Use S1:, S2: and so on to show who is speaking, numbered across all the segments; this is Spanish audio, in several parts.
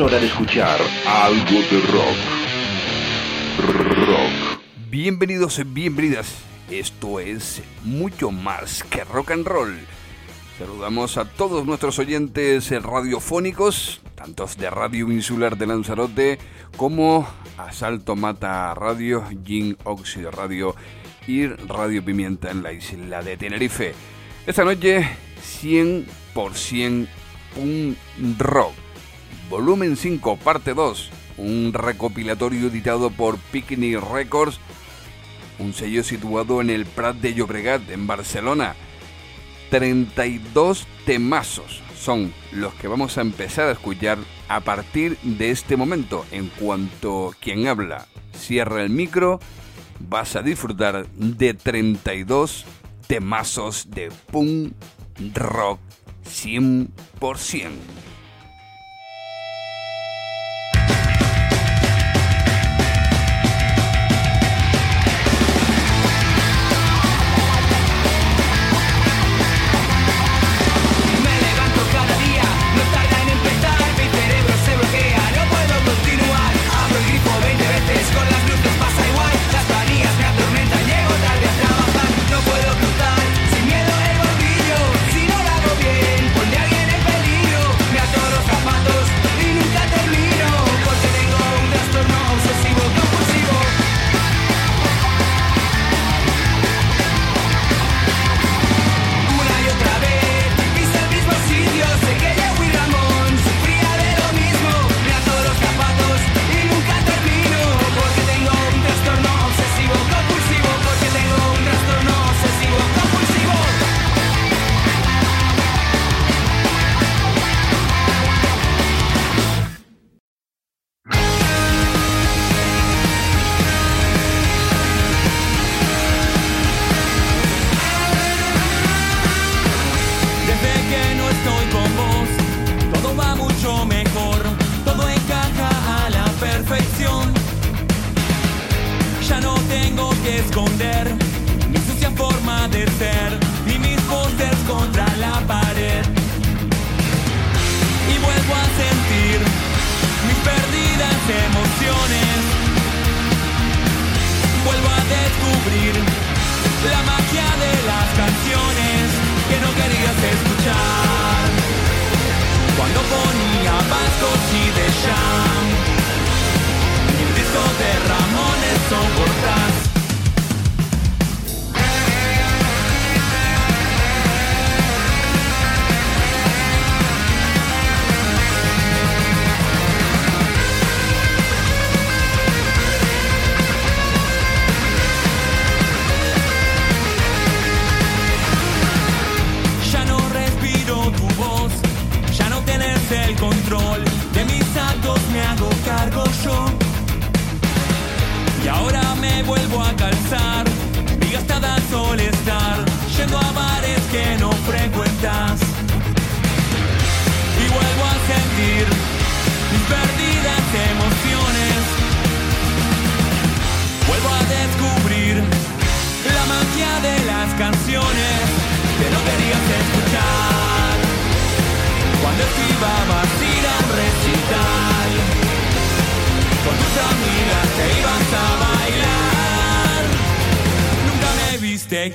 S1: Hora de escuchar algo de rock. Rock.
S2: Bienvenidos bienvenidas. Esto es mucho más que rock and roll. Saludamos a todos nuestros oyentes radiofónicos, tantos de Radio Insular de Lanzarote como Asalto Mata Radio, Gin Óxido Radio y Radio Pimienta en la isla de Tenerife. Esta noche 100% un rock. Volumen 5, parte 2. Un recopilatorio editado por Picnic Records. Un sello situado en el Prat de Llobregat, en Barcelona 32 temazos son los que vamos a empezar a escuchar a partir de este momento. En cuanto quien habla cierra el micro, vas a disfrutar de 32 temazos de punk rock 100%.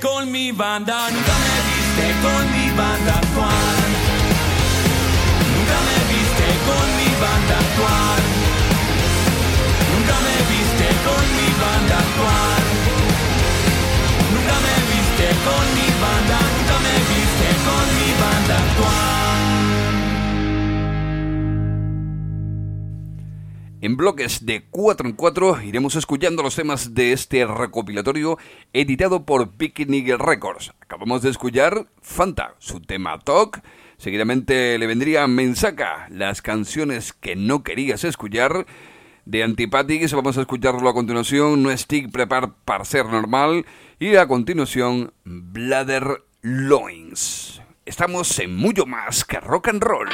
S3: Con mi banda, nunca me viste con mi banda actual. Nunca me viste con mi banda actual. Nunca me viste con mi banda actual. Nunca me viste con mi banda, nunca me viste con mi banda actual.
S2: En bloques de 4 en 4 iremos escuchando los temas de este recopilatorio editado por Picnic Records. Acabamos de escuchar Fanta, su tema Talk. Seguidamente le vendría Mensaca, las canciones que no querías escuchar. De Antipathics vamos a escucharlo a continuación, No Stick Prepar para ser normal. Y a continuación, Bladder Loins. Estamos en mucho más que rock and roll.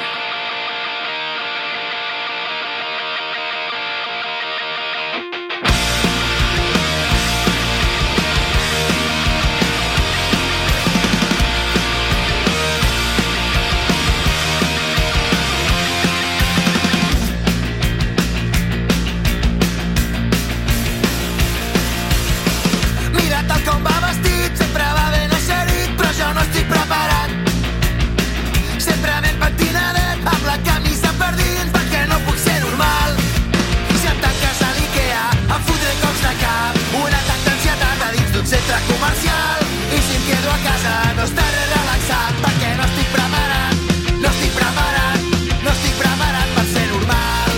S4: quedo a casa, no estaré relaxat perquè no estic preparat, no estic preparat, no estic preparat per ser normal.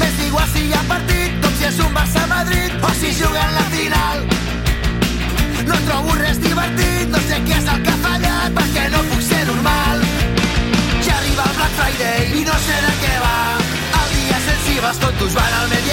S4: M'és igual si hi ha partit, com si és un Barça-Madrid o si juguen la final. No trobo res divertit, no sé què és el que ha fallat perquè no puc ser normal. Ja arriba el Black Friday i no sé de què va.
S5: El
S4: dia sense vas, tontos van al
S2: metro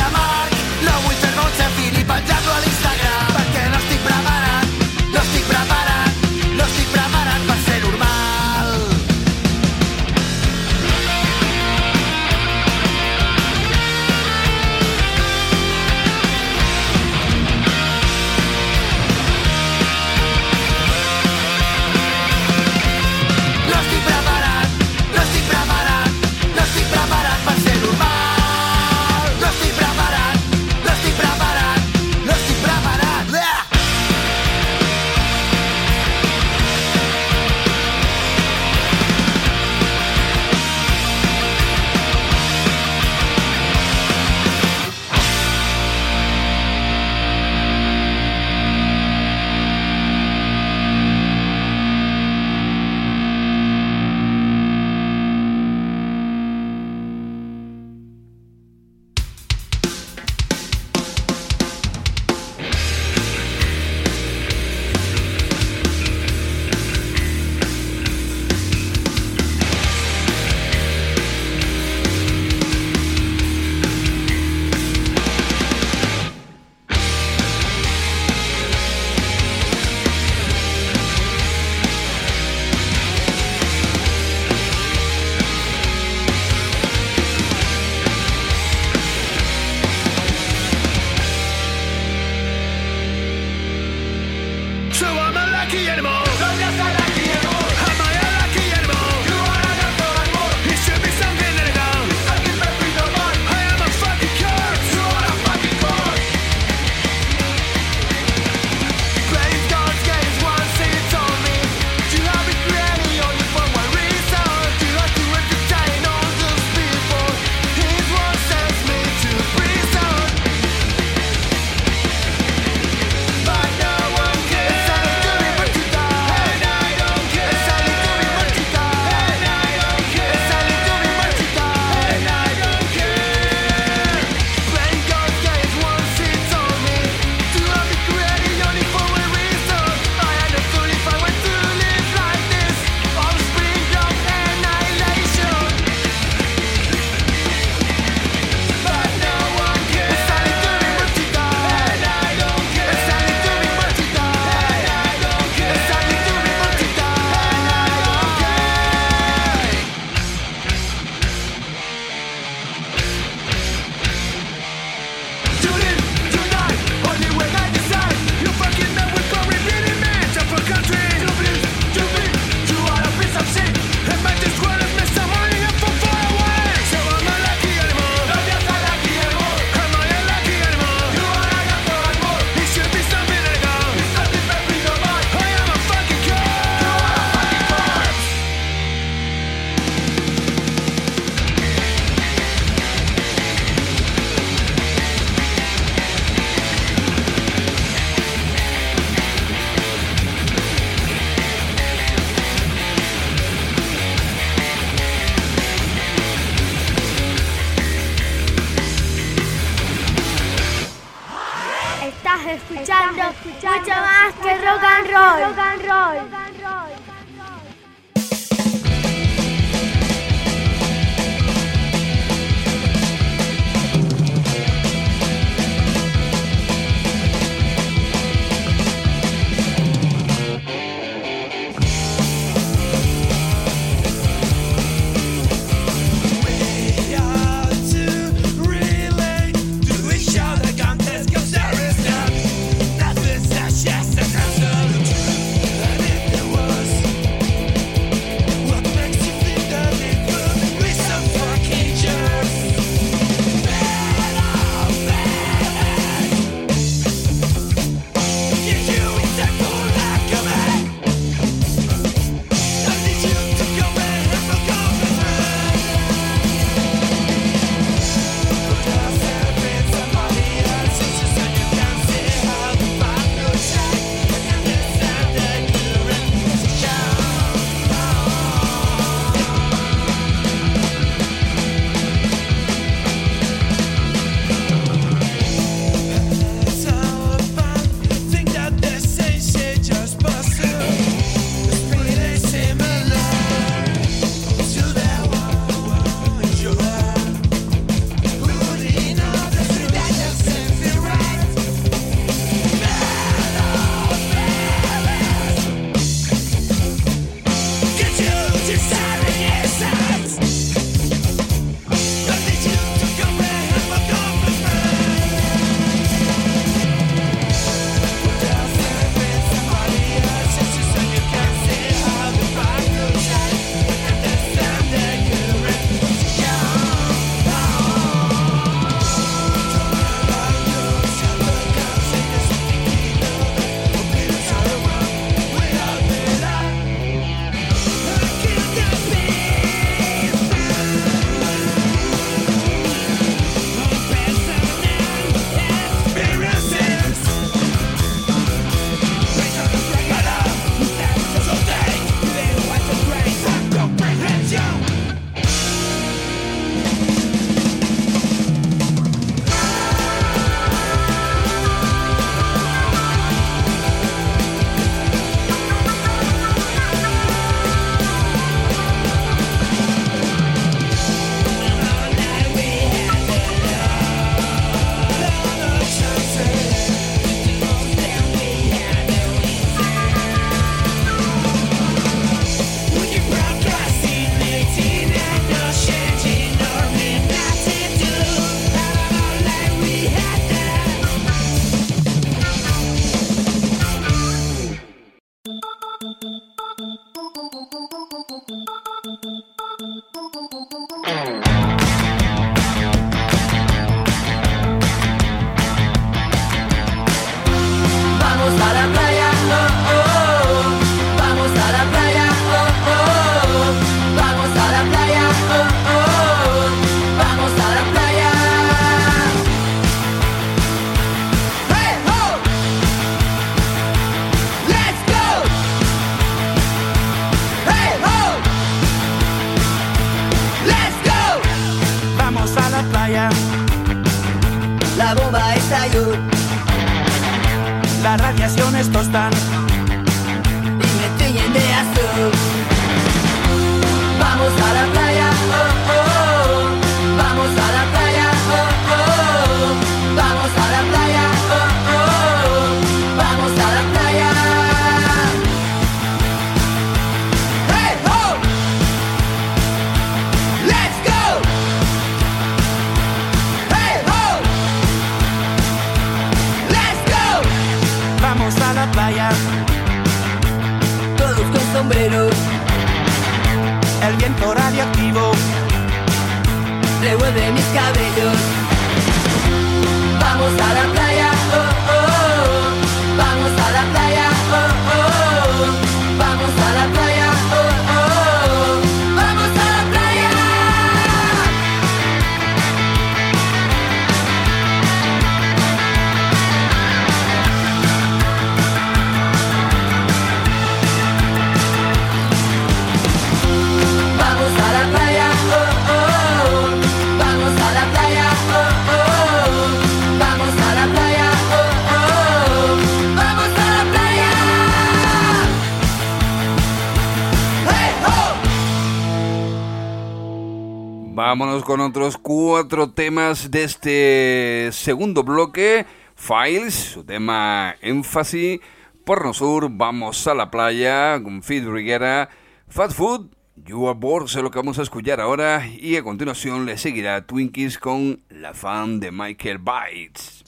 S2: con otros cuatro temas de este segundo bloque. Files, su tema énfasis. Porno Sur, Vamos a la playa, con Fit Riguera. Fat Food, You Are Bored, es lo que vamos a escuchar ahora. Y a continuación le seguirá Twinkies con La Fan de Michael Bites.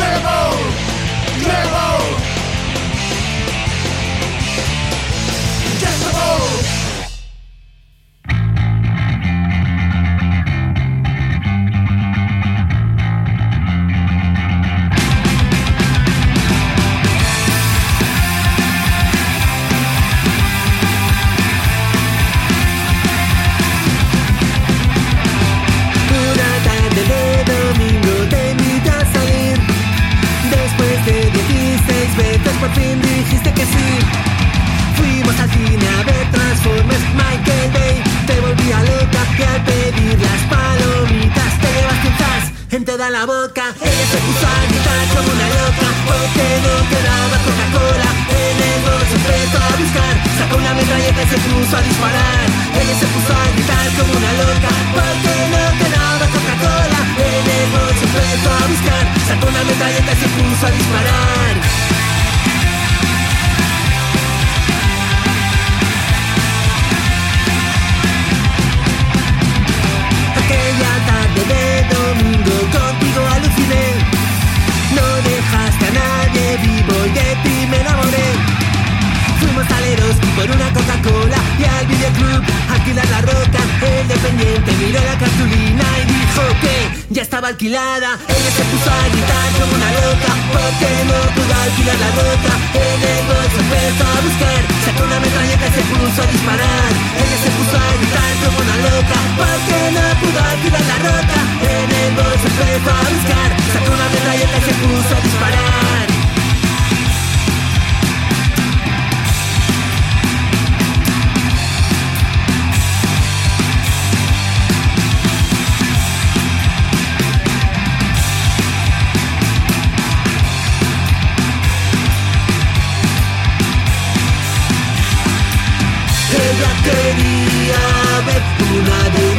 S6: Una Transformers, Michael Bay. Te volvía loca que al pedir las palomitas. Te llevaste un zas en toda la boca. Ella se puso a gritar como una loca. Porque no quedaba Coca-Cola En el bolso. Empezó a buscar Sacó una metralleta y se puso a disparar. Ella se puso a gritar como una loca. Porque no quedaba Coca-Cola En el bolso. Empezó a buscar Sacó una metralleta y se puso a disparar ti me enamoré. Fuimos al Eroski por una Coca-Cola y al videoclub alquilar la roca El dependiente miró la cartulina y dijo que ya estaba alquilada. Ella se puso a gritar como una loca porque no pudo alquilar la roca. En el bolso empezó a buscar, sacó una metralleta y se puso a disparar. Ella se puso a gritar como una loca porque no pudo alquilar la roca. En el bolso empezó a buscar, sacó una metralleta y se puso a disparar una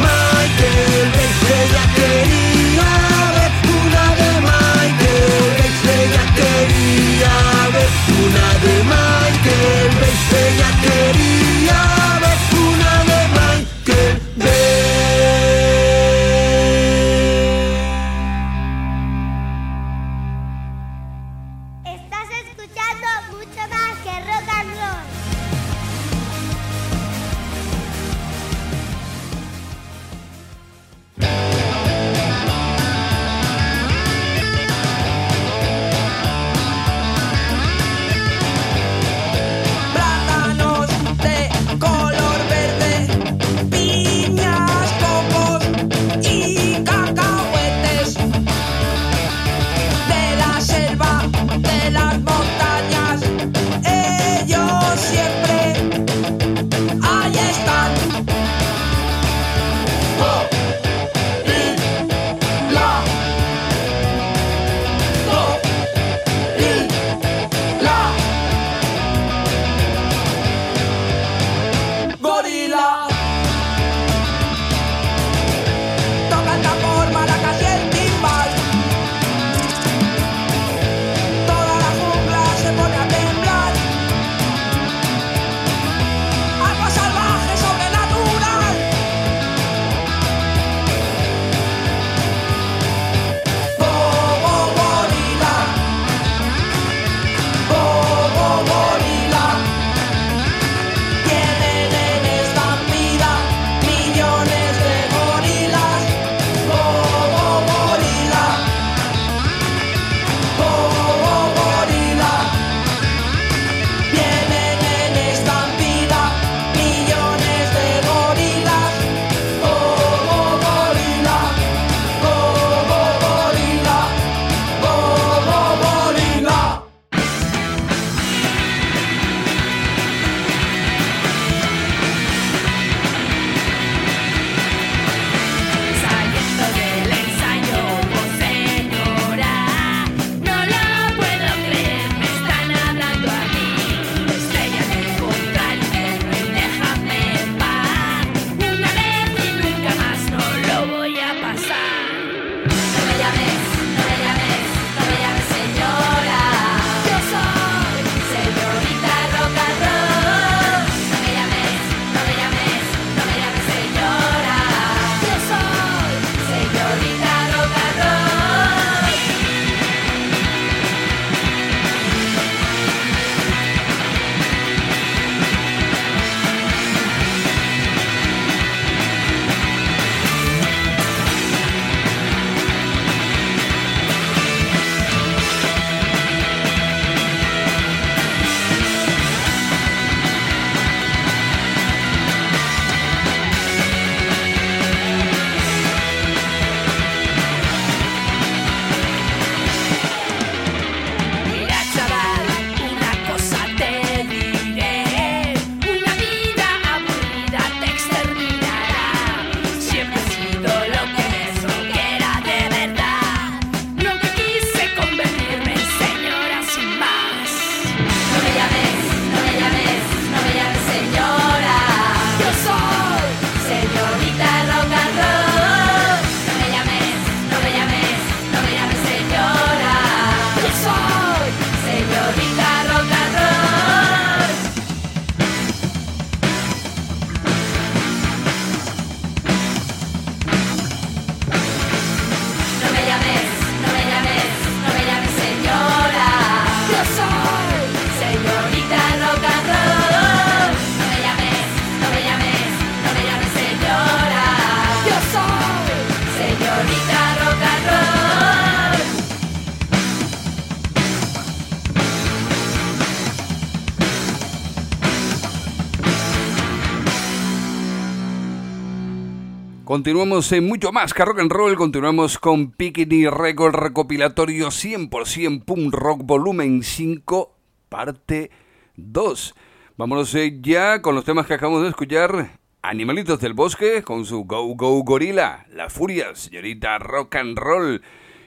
S7: Continuamos en mucho más que rock and roll, continuamos con Pickety Record recopilatorio 100% Punk Rock volumen 5 parte 2. Vámonos eh, ya con los temas que acabamos de escuchar. Animalitos del Bosque con su Go Go Gorila, La Furia, señorita Rock and Roll.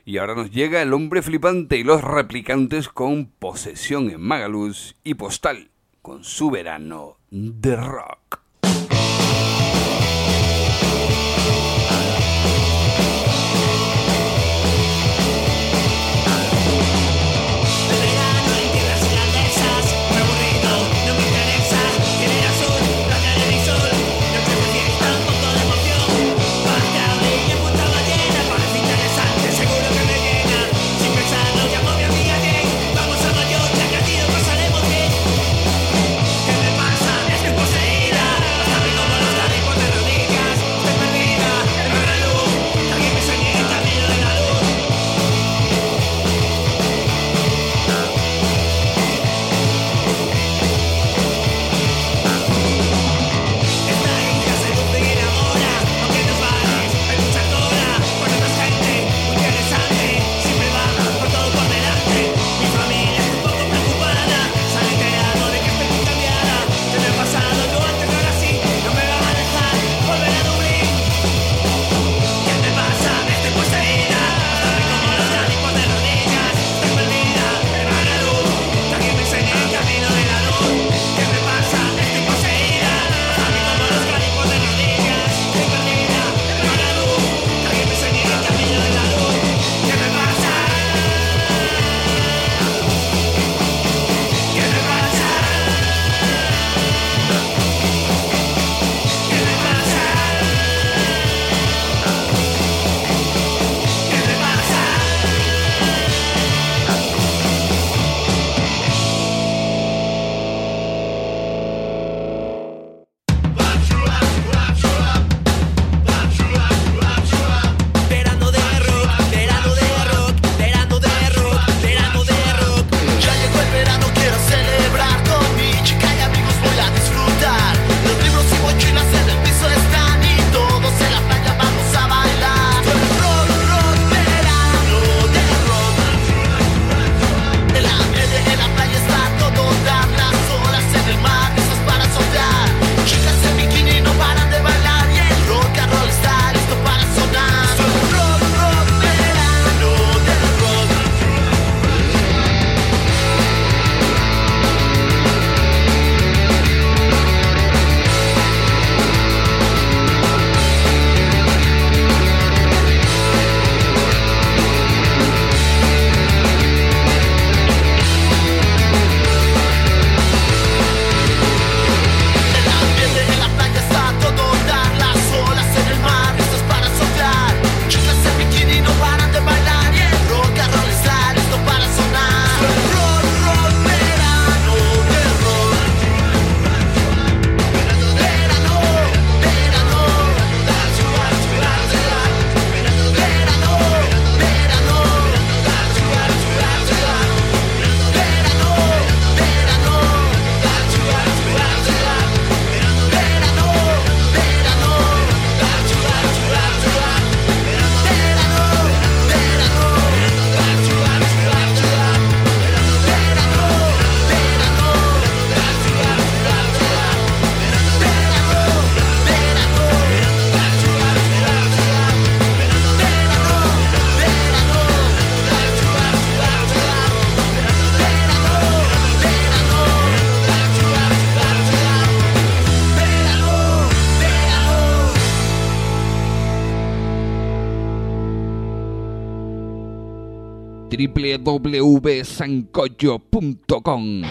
S7: Y ahora nos llega El Hombre Flipante y los Replicantes con Posesión en Magaluz y Postal con su verano de rock.
S2: www.sancocho.com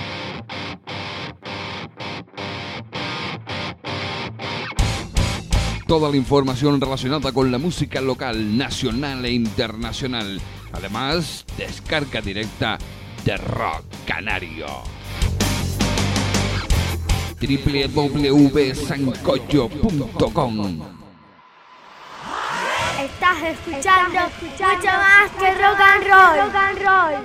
S2: Toda la información relacionada con la música local, nacional e internacional. Además, descarga directa de Rock Canario. www.sancocho.com
S8: Estás escuchando mucho más que rock and roll. Rock and roll.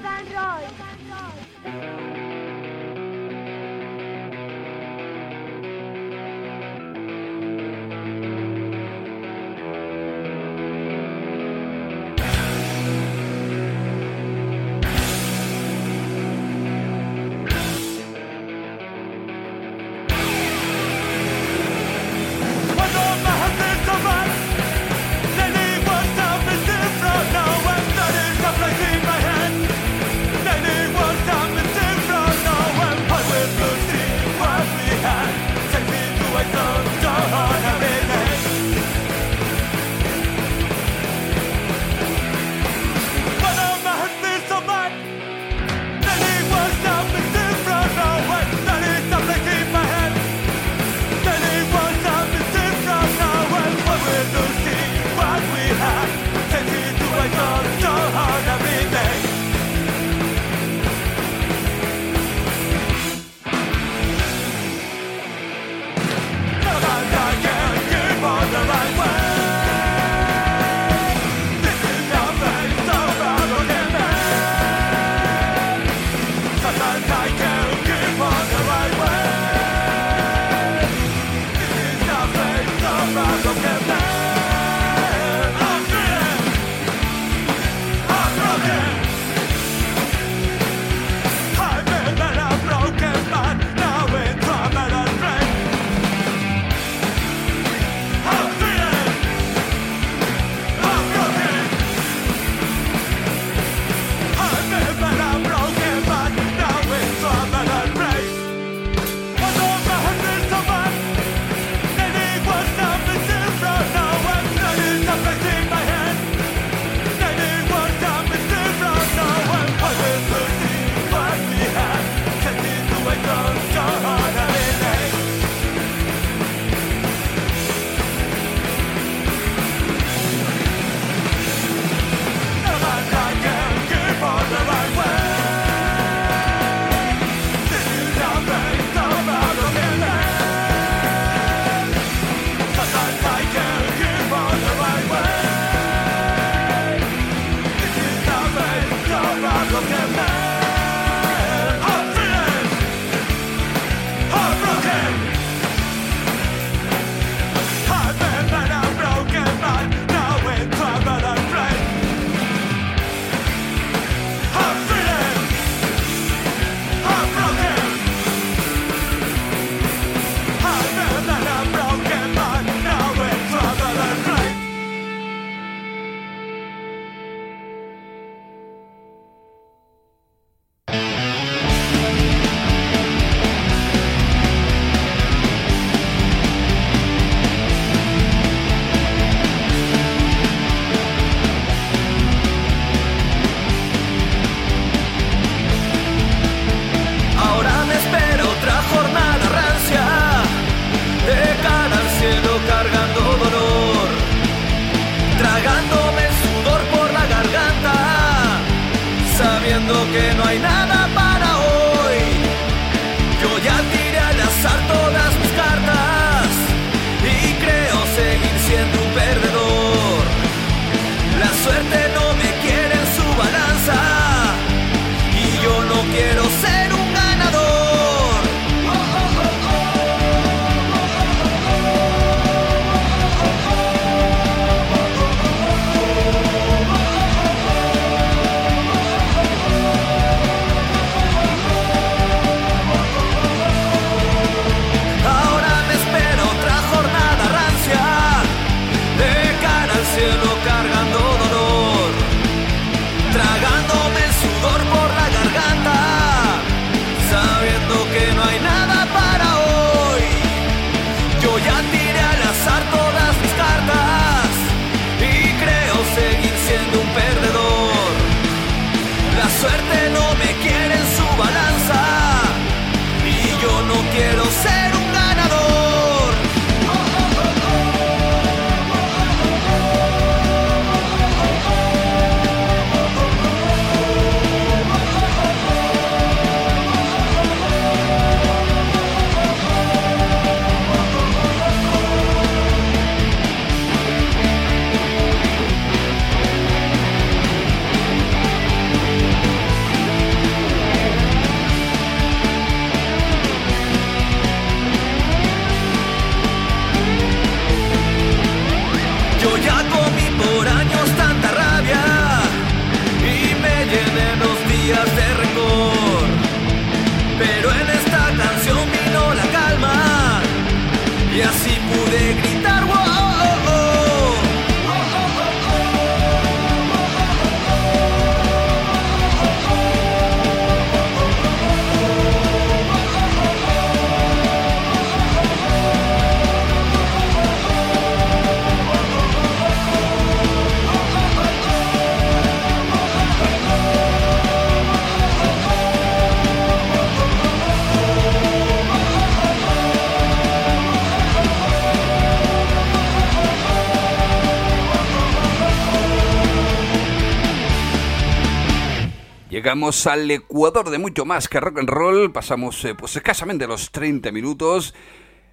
S2: llegamos al Ecuador de mucho más que rock and roll. Pasamos eh, pues escasamente los 30 minutos.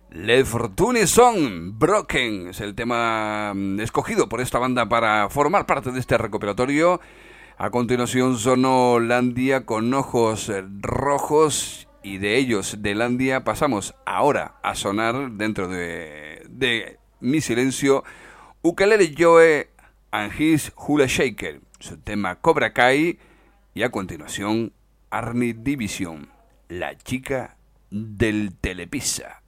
S2: Le Fortune Son Broken es el tema mm, escogido por esta banda para formar parte de este recuperatorio. A continuación sonó Landia con ojos rojos y de ellos, de Landia, pasamos ahora a sonar dentro de, de mi silencio Ukelele Joe and His Hula Shaker, su tema Cobra Kai y a continuación, Army Division, la chica del Telepizza.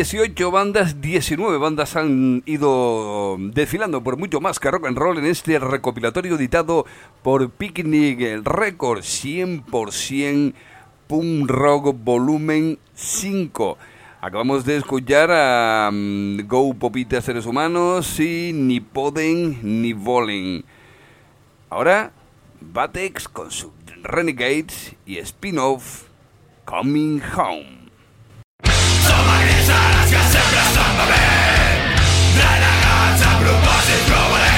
S2: 18 bandas, 19 bandas han ido desfilando por mucho más que rock and roll en este recopilatorio editado por Picnic Record 100% Punk Rock Volumen 5. Acabamos de escuchar a um, Go Popita Seres Humanos y Ni Poden Ni Volen. Ahora, Batex con su Renegades y spin-off Coming Home.
S7: for me Then I
S8: got some blue bosses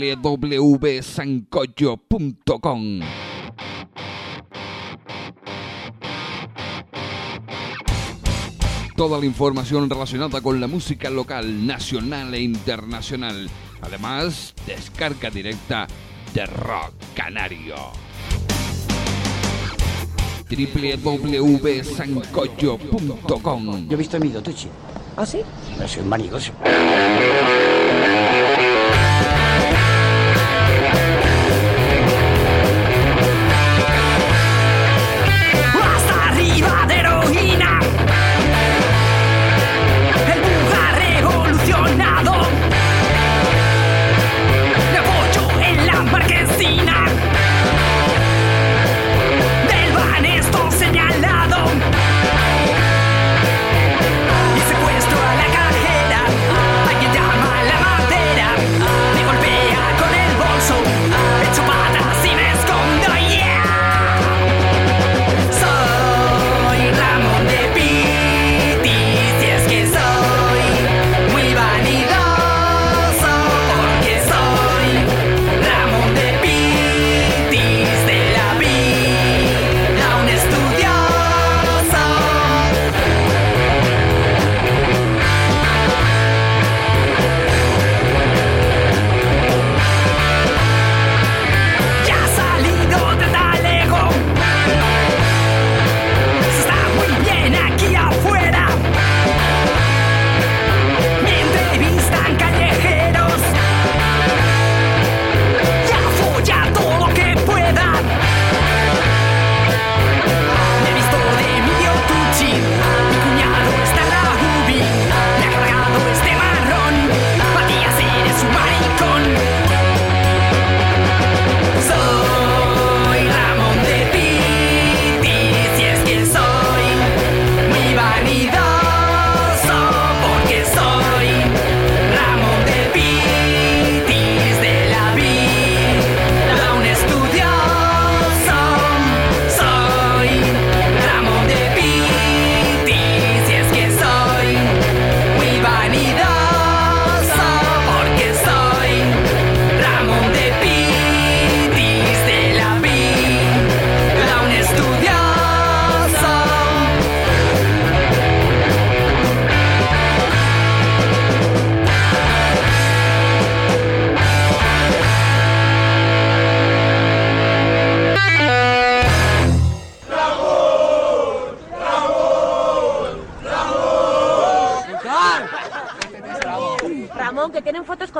S2: www.sancoyo.com. Toda la información relacionada con la música local, nacional e internacional. Además, descarga directa de Rock Canario. www.sancoyo.com
S9: Yo he visto a mi dotuchi.
S10: ¿Ah, sí?
S7: Es un
S10: manigoso.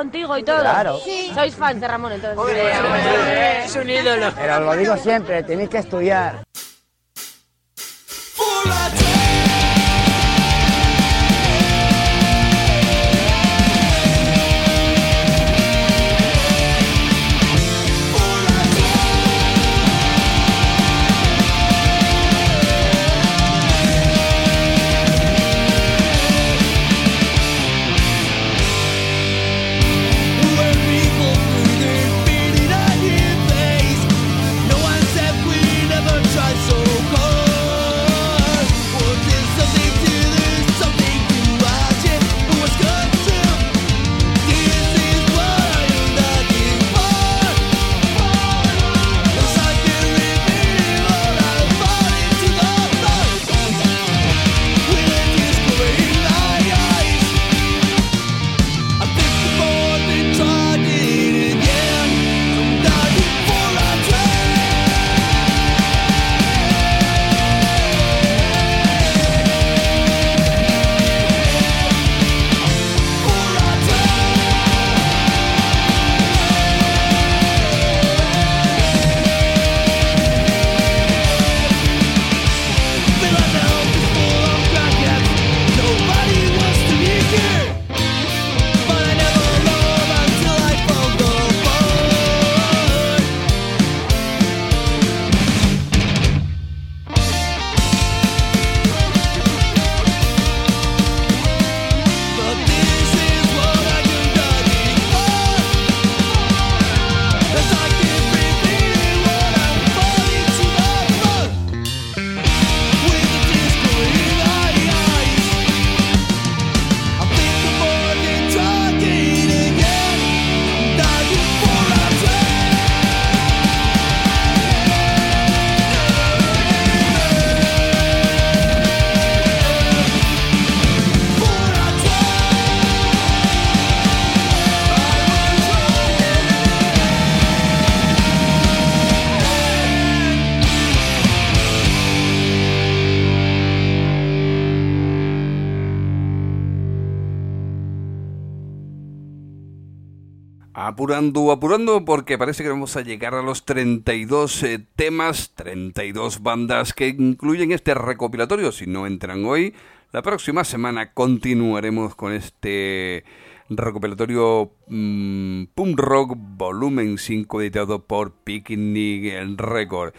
S10: contigo y todo.
S9: Claro. Sí.
S10: Sois fans de Ramón entonces.
S9: Es un ídolo. Pero lo digo siempre, tenéis que estudiar.
S2: apurando, apurando, porque parece que vamos a llegar a los 32 eh, temas, 32 bandas que incluyen este recopilatorio. Si no entran hoy, la próxima semana continuaremos con este recopilatorio mmm, Punk Rock Volumen 5 editado por Picnic Record.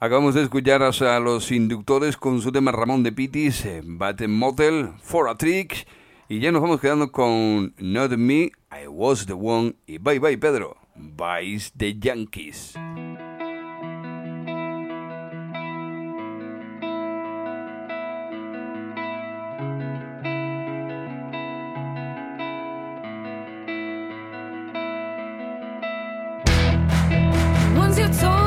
S2: Acabamos de escuchar a los inductores con su tema Ramón de Pitis, eh, Batten Motel, For a Trick, y ya nos vamos quedando con Not Me I Was the One y Bye Bye Pedro, Vice the Yankees.
S11: Once you told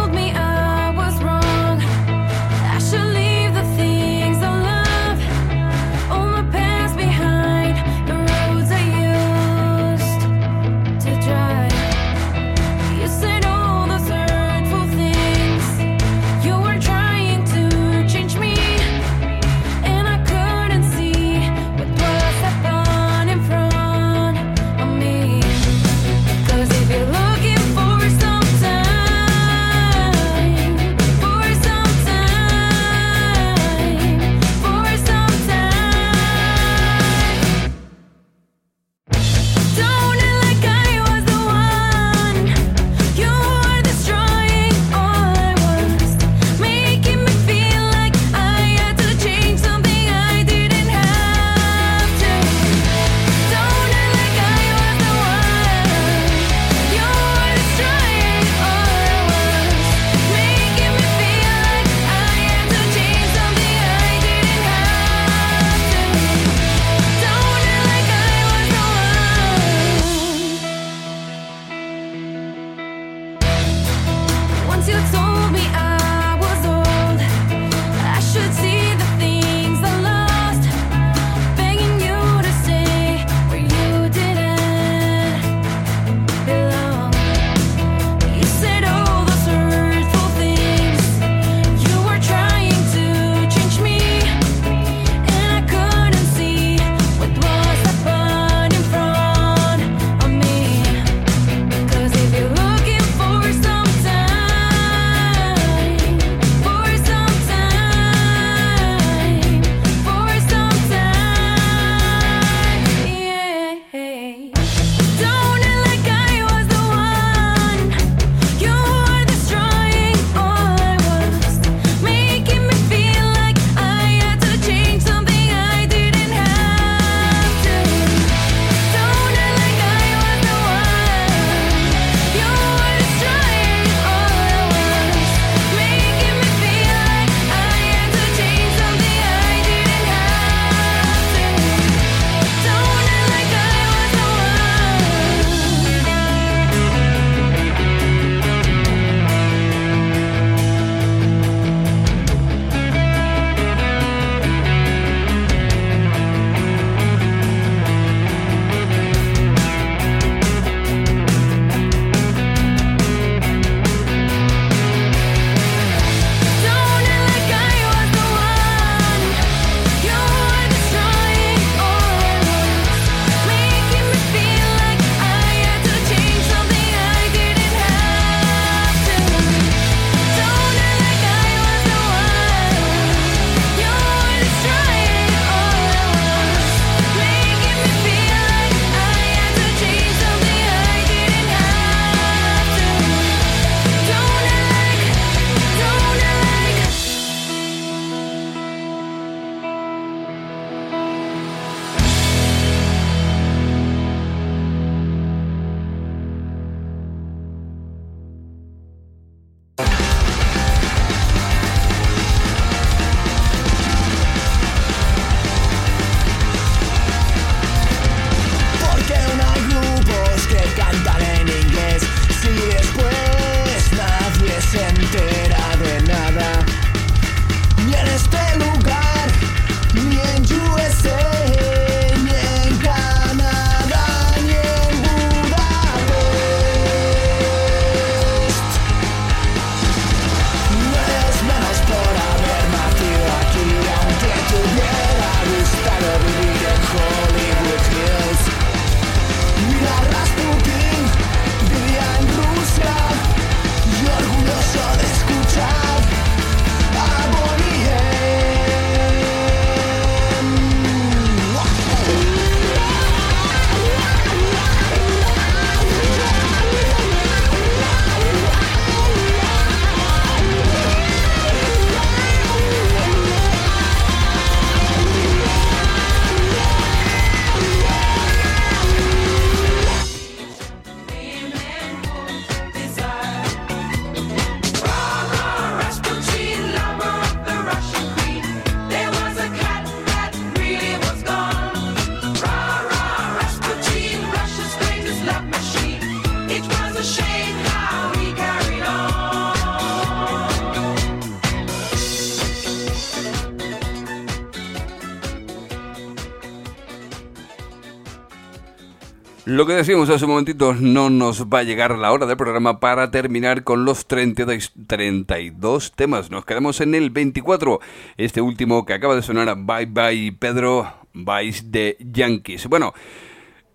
S2: Lo que decíamos hace un momentito, no nos va a llegar la hora del programa para terminar con los 32, 32 temas. Nos quedamos en el 24. Este último que acaba de sonar, Bye Bye Pedro, Vice de Yankees. Bueno,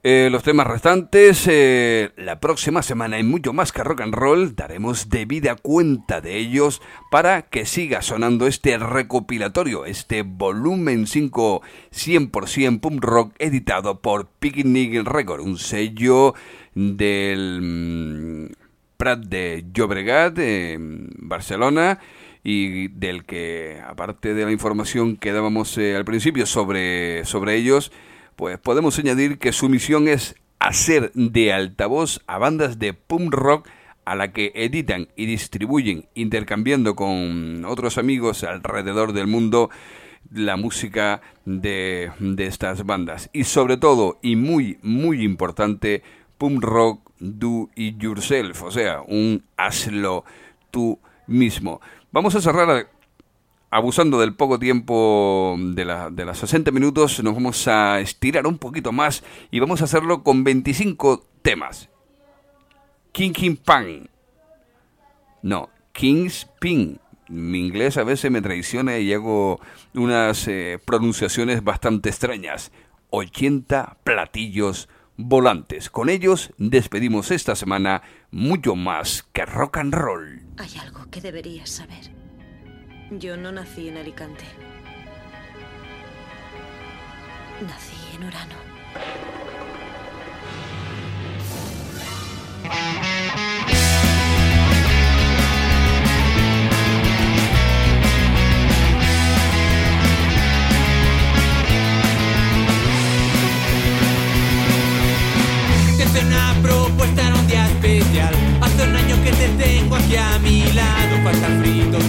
S2: eh, los temas restantes, eh, la próxima semana y mucho más que rock and roll, daremos debida cuenta de ellos para que siga sonando este recopilatorio, este volumen 5 100% punk rock editado por Picnic Record, un sello del mm, Prat de Llobregat, en Barcelona, y del que, aparte de la información que dábamos eh, al principio sobre, sobre ellos, pues podemos añadir que su misión es hacer de altavoz a bandas de punk rock a la que editan y distribuyen, intercambiando con otros amigos alrededor del mundo la música de, de estas bandas. Y sobre todo, y muy, muy importante, punk rock do it yourself, o sea, un hazlo tú mismo. Vamos a cerrar abusando del poco tiempo de, de las 60 minutos, nos vamos a estirar un poquito más y vamos a hacerlo con 25 temas. King King. No, King's Pin. Mi inglés a veces me traiciona y hago unas eh, pronunciaciones bastante extrañas. 80 platillos volantes. Con ellos despedimos esta semana mucho más que rock and roll.
S12: Hay algo que deberías saber. Yo no nací en Alicante. Nací en Urano.
S5: Te una propuesta en un día especial. Hace un año que te tengo aquí a mi lado. Faltan fritos,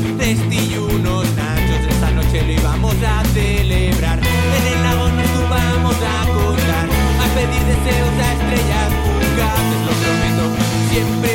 S5: pedir deseos a estrellas fugaces. Lo prometo, siempre